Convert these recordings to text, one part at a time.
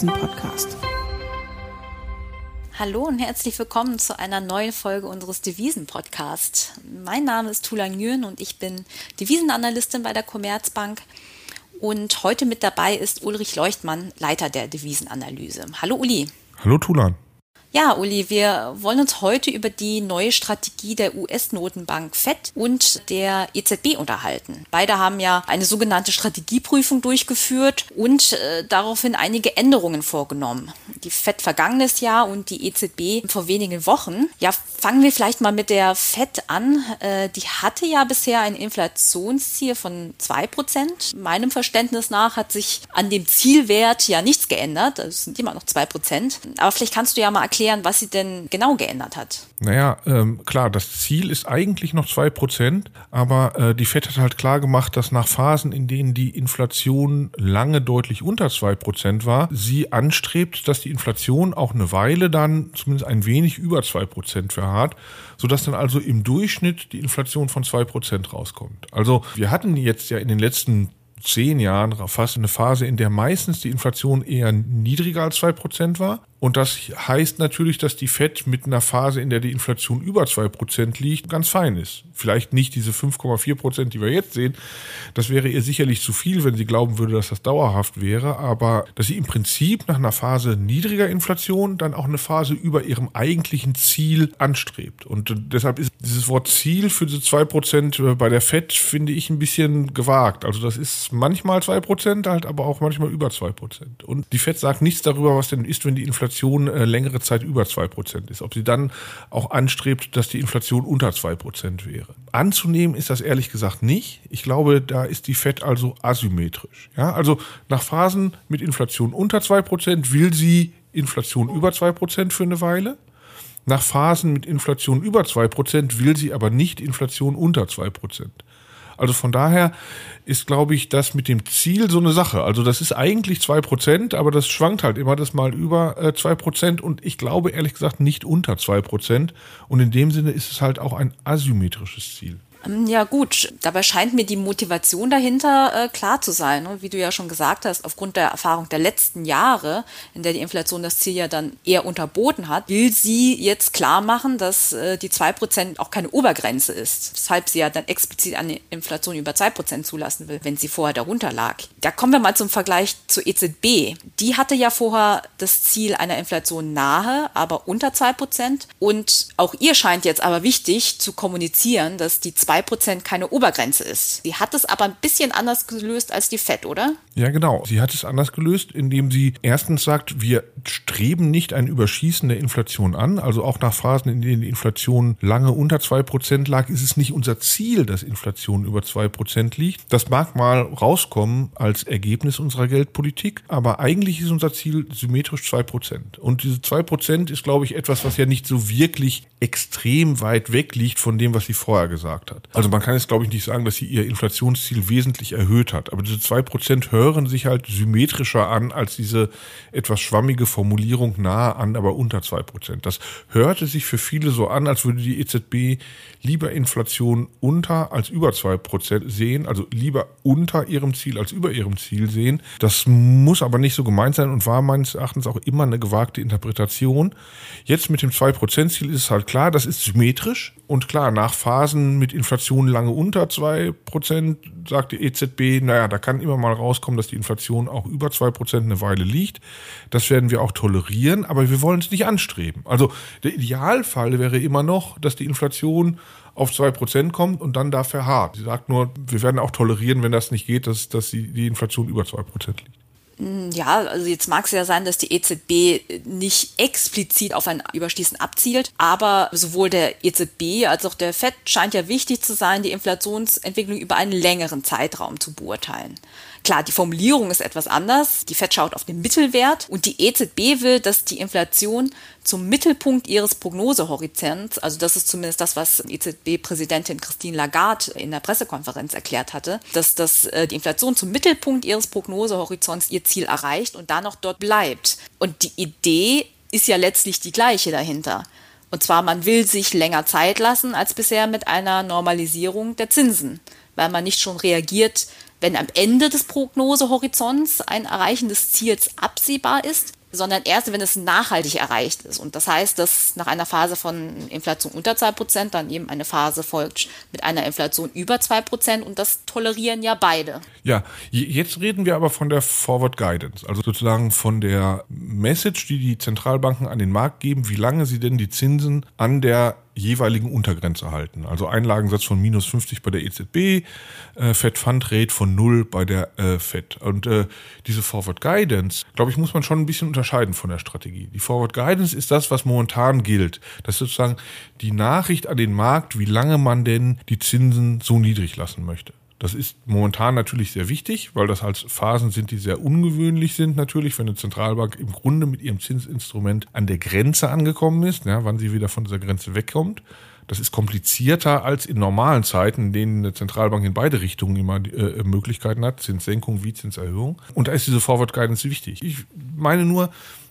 Devisen-Podcast. Hallo und herzlich willkommen zu einer neuen Folge unseres Devisen-Podcasts. Mein Name ist Tula Nguyen und ich bin Devisenanalystin bei der Commerzbank. Und heute mit dabei ist Ulrich Leuchtmann, Leiter der Devisenanalyse. Hallo Uli. Hallo Tulan. Ja, Uli, wir wollen uns heute über die neue Strategie der US-Notenbank FED und der EZB unterhalten. Beide haben ja eine sogenannte Strategieprüfung durchgeführt und äh, daraufhin einige Änderungen vorgenommen. Die FED vergangenes Jahr und die EZB vor wenigen Wochen. Ja, fangen wir vielleicht mal mit der FED an. Äh, die hatte ja bisher ein Inflationsziel von zwei Prozent. Meinem Verständnis nach hat sich an dem Zielwert ja nichts geändert. Es sind immer noch zwei Prozent. Aber vielleicht kannst du ja mal erklären, erklären, was sie denn genau geändert hat. Naja, ähm, klar, das Ziel ist eigentlich noch zwei Prozent, aber äh, die FED hat halt klar gemacht, dass nach Phasen, in denen die Inflation lange deutlich unter zwei Prozent war, sie anstrebt, dass die Inflation auch eine Weile dann zumindest ein wenig über zwei Prozent verharrt, sodass dann also im Durchschnitt die Inflation von zwei Prozent rauskommt. Also wir hatten jetzt ja in den letzten zehn Jahren fast eine Phase, in der meistens die Inflation eher niedriger als zwei Prozent war. Und das heißt natürlich, dass die FED mit einer Phase, in der die Inflation über zwei Prozent liegt, ganz fein ist. Vielleicht nicht diese 5,4 Prozent, die wir jetzt sehen. Das wäre ihr sicherlich zu viel, wenn sie glauben würde, dass das dauerhaft wäre. Aber dass sie im Prinzip nach einer Phase niedriger Inflation dann auch eine Phase über ihrem eigentlichen Ziel anstrebt. Und deshalb ist dieses Wort Ziel für diese zwei Prozent bei der FED, finde ich, ein bisschen gewagt. Also das ist manchmal zwei Prozent, halt aber auch manchmal über zwei Prozent. Und die FED sagt nichts darüber, was denn ist, wenn die Inflation Inflation äh, längere Zeit über zwei Prozent ist. Ob sie dann auch anstrebt, dass die Inflation unter zwei Prozent wäre. Anzunehmen ist das ehrlich gesagt nicht. Ich glaube, da ist die FED also asymmetrisch. Ja, also nach Phasen mit Inflation unter zwei Prozent will sie Inflation über zwei Prozent für eine Weile. Nach Phasen mit Inflation über zwei Prozent will sie aber nicht Inflation unter zwei Prozent. Also von daher ist, glaube ich, das mit dem Ziel so eine Sache. Also das ist eigentlich zwei Prozent, aber das schwankt halt immer das mal über äh, zwei Prozent und ich glaube ehrlich gesagt nicht unter zwei Prozent. Und in dem Sinne ist es halt auch ein asymmetrisches Ziel. Ähm, ja gut, dabei scheint mir die Motivation dahinter äh, klar zu sein. Ne? Wie du ja schon gesagt hast, aufgrund der Erfahrung der letzten Jahre, in der die Inflation das Ziel ja dann eher unterboten hat, will sie jetzt klar machen, dass äh, die 2% auch keine Obergrenze ist. Weshalb sie ja dann explizit eine Inflation über 2% zulassen will, wenn sie vorher darunter lag. Da kommen wir mal zum Vergleich zur EZB. Die hatte ja vorher das Ziel einer Inflation nahe, aber unter 2%. Und auch ihr scheint jetzt aber wichtig zu kommunizieren, dass die 2 2% keine Obergrenze ist. Sie hat es aber ein bisschen anders gelöst als die FED, oder? Ja, genau. Sie hat es anders gelöst, indem sie erstens sagt, wir streben nicht ein Überschießen der Inflation an. Also auch nach Phasen, in denen die Inflation lange unter 2% lag, ist es nicht unser Ziel, dass Inflation über 2% liegt. Das mag mal rauskommen als Ergebnis unserer Geldpolitik, aber eigentlich ist unser Ziel symmetrisch 2%. Und diese 2% ist, glaube ich, etwas, was ja nicht so wirklich extrem weit weg liegt von dem, was sie vorher gesagt hat hat. Also man kann jetzt, glaube ich, nicht sagen, dass sie ihr Inflationsziel wesentlich erhöht hat. Aber diese zwei Prozent hören sich halt symmetrischer an als diese etwas schwammige Formulierung nahe an, aber unter zwei Prozent. Das hörte sich für viele so an, als würde die EZB lieber Inflation unter als über zwei Prozent sehen, also lieber unter ihrem Ziel als über ihrem Ziel sehen. Das muss aber nicht so gemeint sein und war meines Erachtens auch immer eine gewagte Interpretation. Jetzt mit dem zwei Prozent Ziel ist es halt klar, das ist symmetrisch und klar, nach Phasen mit Inflation lange unter zwei Prozent sagt die EZB, naja, da kann immer mal rauskommen, dass die Inflation auch über zwei Prozent eine Weile liegt. Das werden wir auch tolerieren, aber wir wollen es nicht anstreben. Also der Idealfall wäre immer noch, dass die Inflation auf zwei Prozent kommt und dann da verharrt. Sie sagt nur, wir werden auch tolerieren, wenn das nicht geht, dass, dass die Inflation über zwei Prozent liegt. Hm, ja, also jetzt mag es ja sein, dass die EZB nicht explizit auf ein Überschließen abzielt, aber sowohl der EZB als auch der FED scheint ja wichtig zu sein, die Inflationsentwicklung über einen längeren Zeitraum zu beurteilen. Klar, die Formulierung ist etwas anders. Die FED schaut auf den Mittelwert und die EZB will, dass die Inflation zum Mittelpunkt ihres Prognosehorizonts, also das ist zumindest das, was EZB-Präsidentin Christine Lagarde in der Pressekonferenz erklärt hatte, dass das, äh, die Inflation zum Mittelpunkt ihres Prognosehorizonts ihr Ziel erreicht und dann noch dort bleibt. Und die Idee ist ja letztlich die gleiche dahinter. Und zwar, man will sich länger Zeit lassen als bisher mit einer Normalisierung der Zinsen, weil man nicht schon reagiert, wenn am Ende des Prognosehorizonts ein Erreichen des Ziels absehbar ist, sondern erst, wenn es nachhaltig erreicht ist. Und das heißt, dass nach einer Phase von Inflation unter zwei Prozent dann eben eine Phase folgt mit einer Inflation über zwei Prozent und das tolerieren ja beide. Ja, jetzt reden wir aber von der Forward Guidance, also sozusagen von der Message, die die Zentralbanken an den Markt geben, wie lange sie denn die Zinsen an der jeweiligen Untergrenze halten. Also Einlagensatz von minus 50 bei der EZB, äh, Fed Fund Rate von null bei der äh, Fed. Und äh, diese Forward Guidance, glaube ich, muss man schon ein bisschen unterscheiden von der Strategie. Die Forward Guidance ist das, was momentan gilt. Das ist sozusagen die Nachricht an den Markt, wie lange man denn die Zinsen so niedrig lassen möchte. Das ist momentan natürlich sehr wichtig, weil das halt Phasen sind, die sehr ungewöhnlich sind natürlich, wenn eine Zentralbank im Grunde mit ihrem Zinsinstrument an der Grenze angekommen ist, ja, wann sie wieder von dieser Grenze wegkommt. Das ist komplizierter als in normalen Zeiten, in denen eine Zentralbank in beide Richtungen immer äh, Möglichkeiten hat, Zinssenkung wie Zinserhöhung. Und da ist diese Forward Guidance wichtig. Ich meine nur,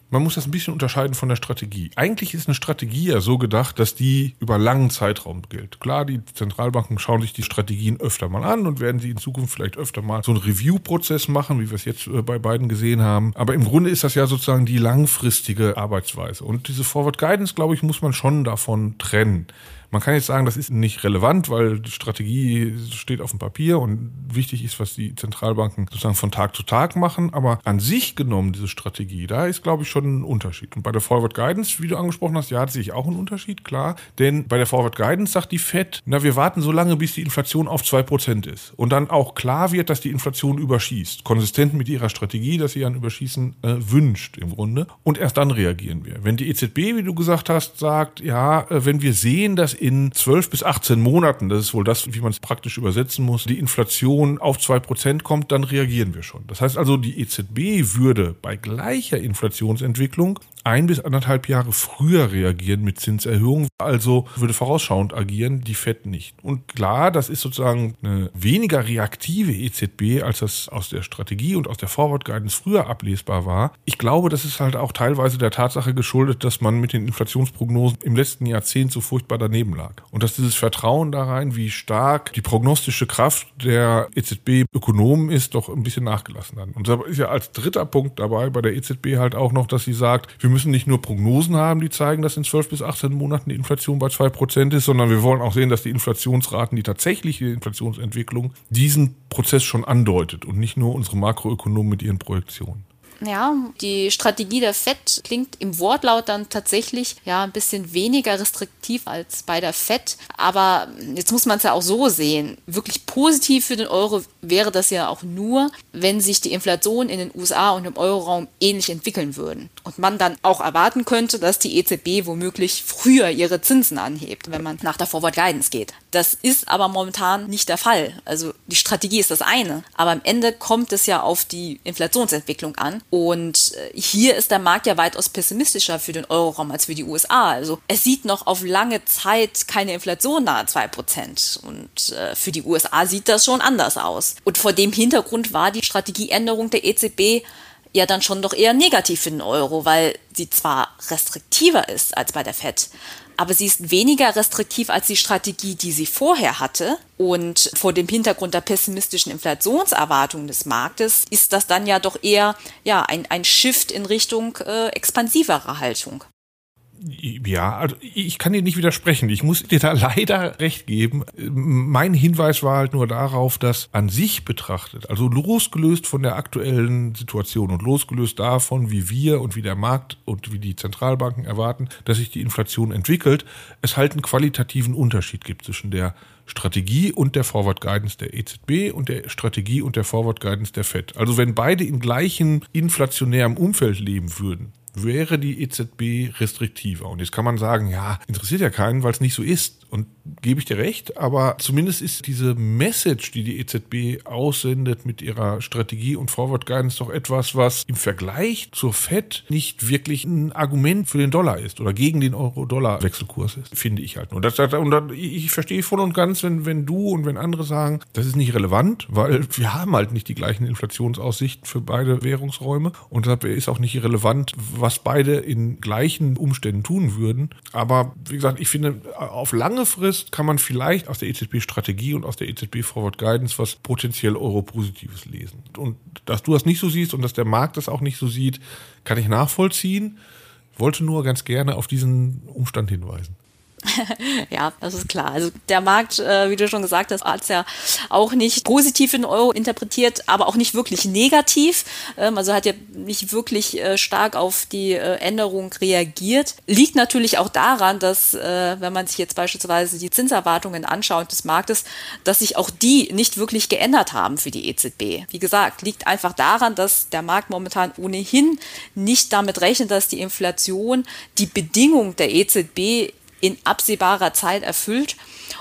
man muss das ein bisschen unterscheiden von der Strategie. Eigentlich ist eine Strategie ja so gedacht, dass die über langen Zeitraum gilt. Klar, die Zentralbanken schauen sich die Strategien öfter mal an und werden sie in Zukunft vielleicht öfter mal so einen Review-Prozess machen, wie wir es jetzt äh, bei beiden gesehen haben. Aber im Grunde ist das ja sozusagen die langfristige Arbeitsweise. Und diese Forward Guidance, glaube ich, muss man schon davon trennen. Man kann jetzt sagen, das ist nicht relevant, weil die Strategie steht auf dem Papier und wichtig ist, was die Zentralbanken sozusagen von Tag zu Tag machen. Aber an sich genommen, diese Strategie, da ist, glaube ich, schon ein Unterschied. Und bei der Forward Guidance, wie du angesprochen hast, ja, hat sich auch ein Unterschied, klar. Denn bei der Forward Guidance sagt die Fed, na, wir warten so lange, bis die Inflation auf zwei Prozent ist. Und dann auch klar wird, dass die Inflation überschießt. Konsistent mit ihrer Strategie, dass sie ein Überschießen äh, wünscht im Grunde. Und erst dann reagieren wir. Wenn die EZB, wie du gesagt hast, sagt, ja, äh, wenn wir sehen, dass in 12 bis 18 Monaten, das ist wohl das, wie man es praktisch übersetzen muss, die Inflation auf zwei Prozent kommt, dann reagieren wir schon. Das heißt also, die EZB würde bei gleicher Inflationsentwicklung ein bis anderthalb Jahre früher reagieren mit Zinserhöhungen, also würde vorausschauend agieren, die FED nicht. Und klar, das ist sozusagen eine weniger reaktive EZB, als das aus der Strategie und aus der Forward Guidance früher ablesbar war. Ich glaube, das ist halt auch teilweise der Tatsache geschuldet, dass man mit den Inflationsprognosen im letzten Jahrzehnt so furchtbar daneben lag. Und dass dieses Vertrauen da rein, wie stark die prognostische Kraft der EZB-Ökonomen ist, doch ein bisschen nachgelassen hat. Und da ist ja als dritter Punkt dabei bei der EZB halt auch noch, dass sie sagt, wir müssen nicht nur Prognosen haben, die zeigen, dass in 12 bis 18 Monaten die Inflation bei 2% ist, sondern wir wollen auch sehen, dass die Inflationsraten, die tatsächliche Inflationsentwicklung diesen Prozess schon andeutet und nicht nur unsere Makroökonomen mit ihren Projektionen. Ja, die Strategie der FED klingt im Wortlaut dann tatsächlich ja ein bisschen weniger restriktiv als bei der FED. Aber jetzt muss man es ja auch so sehen. Wirklich positiv für den Euro wäre das ja auch nur, wenn sich die Inflation in den USA und im Euroraum ähnlich entwickeln würden. Und man dann auch erwarten könnte, dass die EZB womöglich früher ihre Zinsen anhebt, wenn man nach der Forward Guidance geht. Das ist aber momentan nicht der Fall. Also die Strategie ist das eine. Aber am Ende kommt es ja auf die Inflationsentwicklung an. Und äh, hier ist der Markt ja weitaus pessimistischer für den Euroraum als für die USA. Also es sieht noch auf lange Zeit keine Inflation nahe zwei Prozent. Und äh, für die USA sieht das schon anders aus. Und vor dem Hintergrund war die Strategieänderung der EZB ja dann schon doch eher negativ für den Euro, weil sie zwar restriktiver ist als bei der Fed, aber sie ist weniger restriktiv als die Strategie, die sie vorher hatte. Und vor dem Hintergrund der pessimistischen Inflationserwartungen des Marktes ist das dann ja doch eher ja, ein, ein Shift in Richtung äh, expansiverer Haltung. Ja, also ich kann dir nicht widersprechen. Ich muss dir da leider recht geben. Mein Hinweis war halt nur darauf, dass an sich betrachtet, also losgelöst von der aktuellen Situation und losgelöst davon, wie wir und wie der Markt und wie die Zentralbanken erwarten, dass sich die Inflation entwickelt, es halt einen qualitativen Unterschied gibt zwischen der Strategie und der Forward Guidance der EZB und der Strategie und der Forward Guidance der Fed. Also wenn beide im gleichen inflationären Umfeld leben würden, wäre die EZB restriktiver. Und jetzt kann man sagen, ja, interessiert ja keinen, weil es nicht so ist. Und gebe ich dir recht, aber zumindest ist diese Message, die die EZB aussendet mit ihrer Strategie und Forward Guidance doch etwas, was im Vergleich zur Fed nicht wirklich ein Argument für den Dollar ist oder gegen den Euro-Dollar-Wechselkurs ist, finde ich halt. Und, das, und ich verstehe voll und ganz, wenn, wenn du und wenn andere sagen, das ist nicht relevant, weil wir haben halt nicht die gleichen Inflationsaussichten für beide Währungsräume und deshalb ist auch nicht relevant, was beide in gleichen Umständen tun würden. Aber wie gesagt, ich finde, auf lange Frist kann man vielleicht aus der EZB-Strategie und aus der EZB Forward Guidance was potenziell Euro-Positives lesen. Und dass du das nicht so siehst und dass der Markt das auch nicht so sieht, kann ich nachvollziehen. Wollte nur ganz gerne auf diesen Umstand hinweisen. ja, das ist klar. Also der Markt, äh, wie du schon gesagt hast, hat es ja auch nicht positiv in Euro interpretiert, aber auch nicht wirklich negativ. Ähm, also hat ja nicht wirklich äh, stark auf die äh, Änderung reagiert. Liegt natürlich auch daran, dass, äh, wenn man sich jetzt beispielsweise die Zinserwartungen anschaut des Marktes, dass sich auch die nicht wirklich geändert haben für die EZB. Wie gesagt, liegt einfach daran, dass der Markt momentan ohnehin nicht damit rechnet, dass die Inflation die Bedingung der EZB in absehbarer Zeit erfüllt.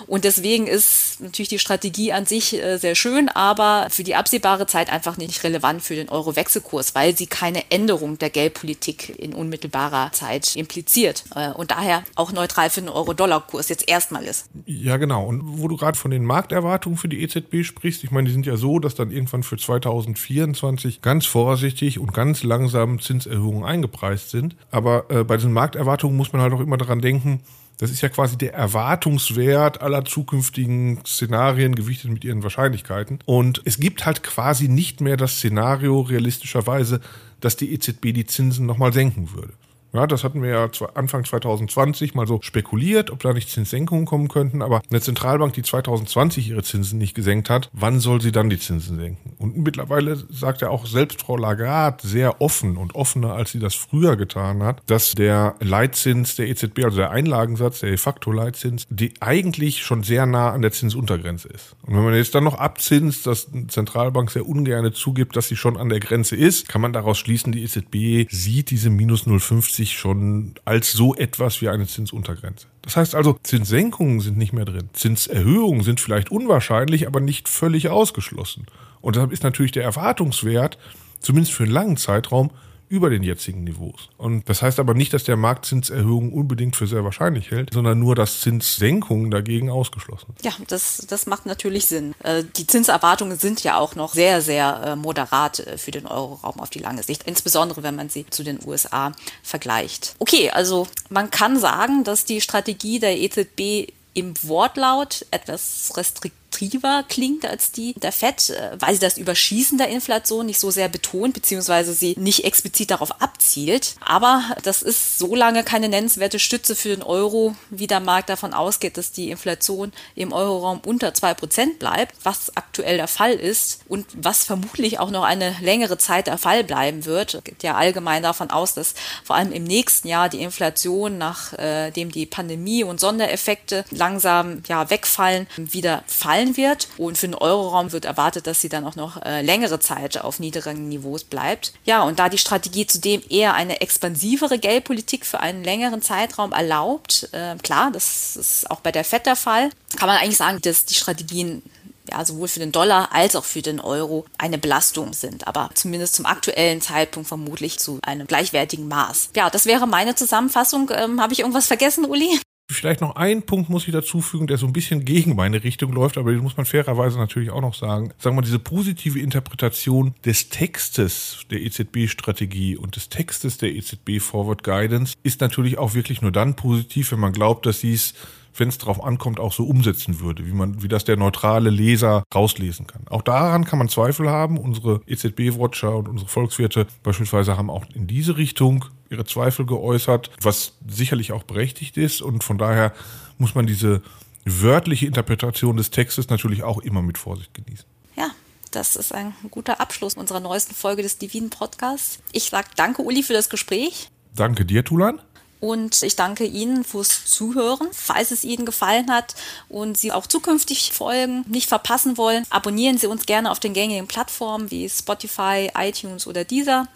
Und deswegen ist natürlich die Strategie an sich äh, sehr schön, aber für die absehbare Zeit einfach nicht relevant für den Euro-Wechselkurs, weil sie keine Änderung der Geldpolitik in unmittelbarer Zeit impliziert äh, und daher auch neutral für den Euro-Dollar-Kurs jetzt erstmal ist. Ja, genau. Und wo du gerade von den Markterwartungen für die EZB sprichst, ich meine, die sind ja so, dass dann irgendwann für 2024 ganz vorsichtig und ganz langsam Zinserhöhungen eingepreist sind. Aber äh, bei diesen Markterwartungen muss man halt auch immer daran denken, das ist ja quasi der Erwartungswert aller zukünftigen Szenarien gewichtet mit ihren Wahrscheinlichkeiten. Und es gibt halt quasi nicht mehr das Szenario realistischerweise, dass die EZB die Zinsen nochmal senken würde. Ja, das hatten wir ja Anfang 2020 mal so spekuliert, ob da nicht Zinssenkungen kommen könnten. Aber eine Zentralbank, die 2020 ihre Zinsen nicht gesenkt hat, wann soll sie dann die Zinsen senken? Und mittlerweile sagt ja auch selbst Frau Lagarde sehr offen und offener, als sie das früher getan hat, dass der Leitzins der EZB, also der Einlagensatz, der de facto Leitzins, die eigentlich schon sehr nah an der Zinsuntergrenze ist. Und wenn man jetzt dann noch abzinst, dass eine Zentralbank sehr ungern zugibt, dass sie schon an der Grenze ist, kann man daraus schließen, die EZB sieht diese minus 0,50 sich schon als so etwas wie eine Zinsuntergrenze. Das heißt also, Zinssenkungen sind nicht mehr drin. Zinserhöhungen sind vielleicht unwahrscheinlich, aber nicht völlig ausgeschlossen. Und deshalb ist natürlich der Erwartungswert, zumindest für einen langen Zeitraum, über den jetzigen Niveaus. Und das heißt aber nicht, dass der Markt Zinserhöhungen unbedingt für sehr wahrscheinlich hält, sondern nur, dass Zinssenkungen dagegen ausgeschlossen Ja, das, das macht natürlich Sinn. Äh, die Zinserwartungen sind ja auch noch sehr, sehr äh, moderat äh, für den Euroraum auf die lange Sicht, insbesondere wenn man sie zu den USA vergleicht. Okay, also man kann sagen, dass die Strategie der EZB im Wortlaut etwas restriktiv attraktiver klingt als die der FED, äh, weil sie das Überschießen der Inflation nicht so sehr betont, beziehungsweise sie nicht explizit darauf abzielt. Aber das ist so lange keine nennenswerte Stütze für den Euro, wie der Markt davon ausgeht, dass die Inflation im Euroraum unter zwei Prozent bleibt, was aktuell der Fall ist und was vermutlich auch noch eine längere Zeit der Fall bleiben wird. Es geht ja allgemein davon aus, dass vor allem im nächsten Jahr die Inflation, nachdem die Pandemie und Sondereffekte langsam ja wegfallen, wieder fallen fallen wird. Und für den Euroraum wird erwartet, dass sie dann auch noch äh, längere Zeit auf niedrigen Niveaus bleibt. Ja, und da die Strategie zudem eher eine expansivere Geldpolitik für einen längeren Zeitraum erlaubt, äh, klar, das ist auch bei der FED der Fall, kann man eigentlich sagen, dass die Strategien ja, sowohl für den Dollar als auch für den Euro eine Belastung sind, aber zumindest zum aktuellen Zeitpunkt vermutlich zu einem gleichwertigen Maß. Ja, das wäre meine Zusammenfassung. Ähm, Habe ich irgendwas vergessen, Uli? Vielleicht noch ein Punkt muss ich dazu fügen, der so ein bisschen gegen meine Richtung läuft, aber den muss man fairerweise natürlich auch noch sagen. Sagen wir, diese positive Interpretation des Textes der EZB-Strategie und des Textes der EZB Forward Guidance ist natürlich auch wirklich nur dann positiv, wenn man glaubt, dass sie es wenn es darauf ankommt, auch so umsetzen würde, wie man, wie das der neutrale Leser rauslesen kann. Auch daran kann man Zweifel haben. Unsere EZB-Watcher und unsere Volkswirte beispielsweise haben auch in diese Richtung ihre Zweifel geäußert, was sicherlich auch berechtigt ist. Und von daher muss man diese wörtliche Interpretation des Textes natürlich auch immer mit Vorsicht genießen. Ja, das ist ein guter Abschluss unserer neuesten Folge des Divinen Podcasts. Ich sage danke, Uli, für das Gespräch. Danke dir, Tulan. Und ich danke Ihnen fürs Zuhören. Falls es Ihnen gefallen hat und Sie auch zukünftig Folgen nicht verpassen wollen, abonnieren Sie uns gerne auf den gängigen Plattformen wie Spotify, iTunes oder Deezer.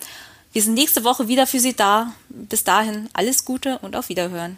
Wir sind nächste Woche wieder für Sie da. Bis dahin alles Gute und auf Wiederhören.